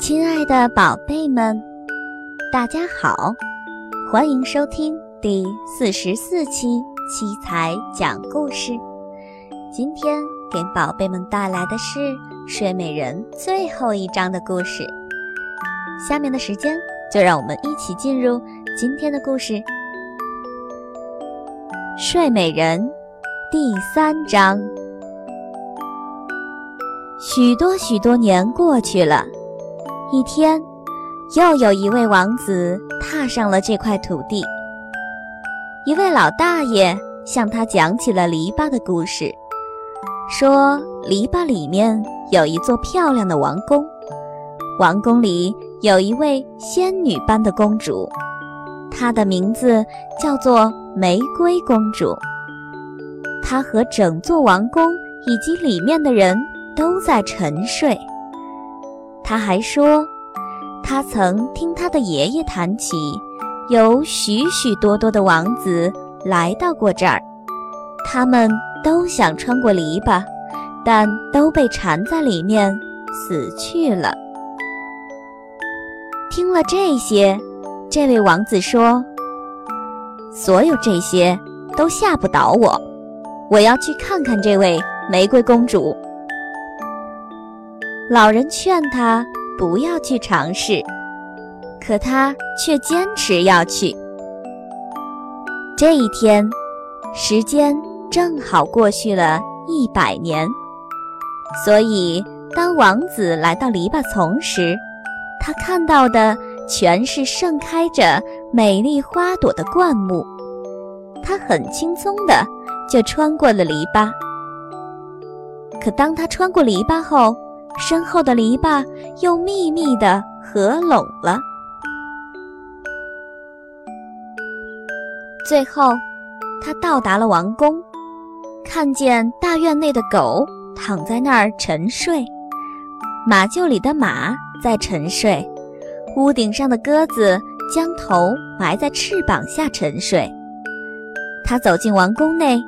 亲爱的宝贝们，大家好，欢迎收听第四十四期七彩讲故事。今天给宝贝们带来的是《睡美人》最后一章的故事。下面的时间，就让我们一起进入今天的故事，《睡美人》第三章。许多许多年过去了。一天，又有一位王子踏上了这块土地。一位老大爷向他讲起了篱笆的故事，说篱笆里面有一座漂亮的王宫，王宫里有一位仙女般的公主，她的名字叫做玫瑰公主。她和整座王宫以及里面的人都在沉睡。他还说，他曾听他的爷爷谈起，有许许多多的王子来到过这儿，他们都想穿过篱笆，但都被缠在里面死去了。听了这些，这位王子说：“所有这些都吓不倒我，我要去看看这位玫瑰公主。”老人劝他不要去尝试，可他却坚持要去。这一天，时间正好过去了一百年，所以当王子来到篱笆丛时，他看到的全是盛开着美丽花朵的灌木。他很轻松的就穿过了篱笆。可当他穿过篱笆后，身后的篱笆又密密的合拢了。最后，他到达了王宫，看见大院内的狗躺在那儿沉睡，马厩里的马在沉睡，屋顶上的鸽子将头埋在翅膀下沉睡。他走进王宫内，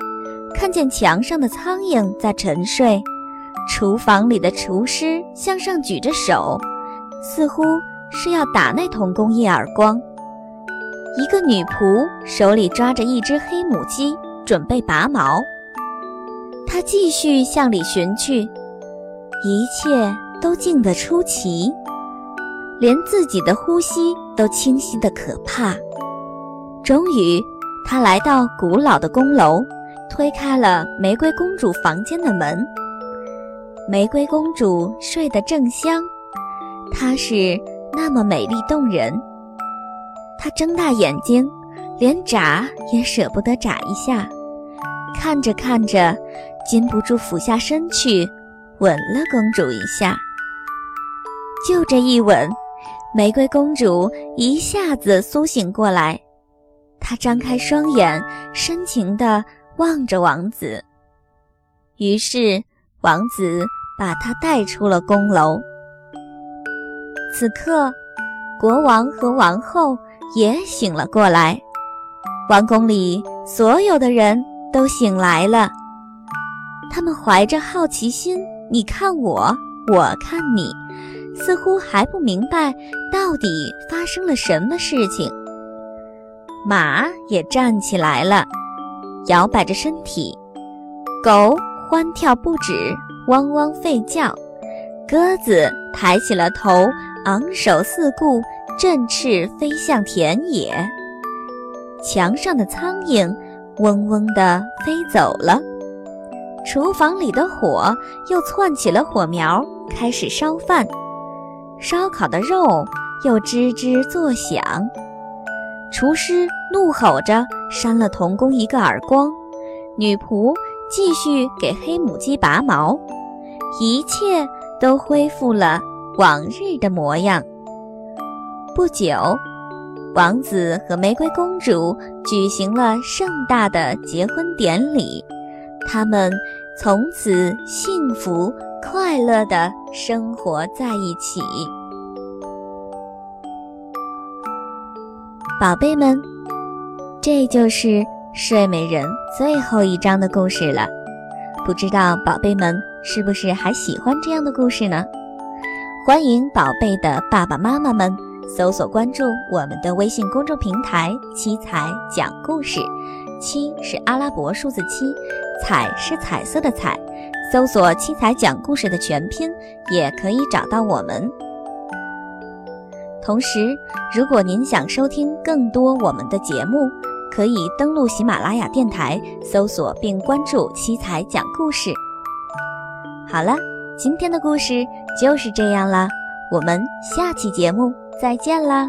看见墙上的苍蝇在沉睡。厨房里的厨师向上举着手，似乎是要打那童工一耳光。一个女仆手里抓着一只黑母鸡，准备拔毛。她继续向里寻去，一切都静得出奇，连自己的呼吸都清晰得可怕。终于，她来到古老的宫楼，推开了玫瑰公主房间的门。玫瑰公主睡得正香，她是那么美丽动人。她睁大眼睛，连眨也舍不得眨一下。看着看着，禁不住俯下身去吻了公主一下。就这一吻，玫瑰公主一下子苏醒过来，她张开双眼，深情地望着王子。于是。王子把她带出了宫楼。此刻，国王和王后也醒了过来，王宫里所有的人都醒来了。他们怀着好奇心，你看我，我看你，似乎还不明白到底发生了什么事情。马也站起来了，摇摆着身体，狗。欢跳不止，汪汪吠叫，鸽子抬起了头，昂首四顾，振翅飞向田野。墙上的苍蝇嗡嗡地飞走了，厨房里的火又窜起了火苗，开始烧饭。烧烤的肉又吱吱作响。厨师怒吼着扇了童工一个耳光，女仆。继续给黑母鸡拔毛，一切都恢复了往日的模样。不久，王子和玫瑰公主举行了盛大的结婚典礼，他们从此幸福快乐的生活在一起。宝贝们，这就是睡美人最后一章的故事了。不知道宝贝们是不是还喜欢这样的故事呢？欢迎宝贝的爸爸妈妈们搜索关注我们的微信公众平台“七彩讲故事”，七是阿拉伯数字七，彩是彩色的彩。搜索“七彩讲故事”的全拼，也可以找到我们。同时，如果您想收听更多我们的节目，可以登录喜马拉雅电台，搜索并关注“七彩讲故事”。好了，今天的故事就是这样啦，我们下期节目再见啦